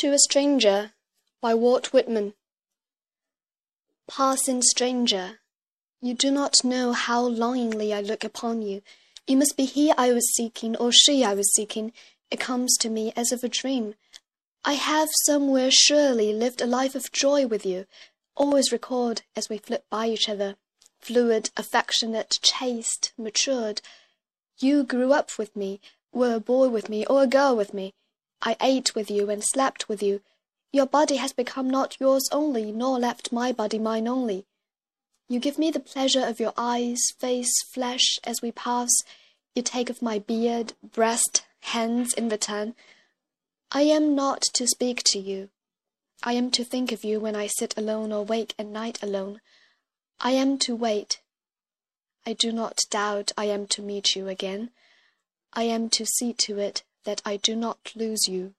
To a Stranger by Walt Whitman Passing stranger, you do not know how longingly I look upon you. You must be he I was seeking, or she I was seeking. It comes to me as of a dream. I have somewhere surely lived a life of joy with you, always recalled as we flit by each other, fluid, affectionate, chaste, matured. You grew up with me, were a boy with me, or a girl with me. I ate with you and slept with you. Your body has become not yours only, nor left my body mine only. You give me the pleasure of your eyes, face, flesh, as we pass. You take of my beard, breast, hands in return. I am not to speak to you. I am to think of you when I sit alone or wake at night alone. I am to wait. I do not doubt I am to meet you again. I am to see to it that I do not lose you.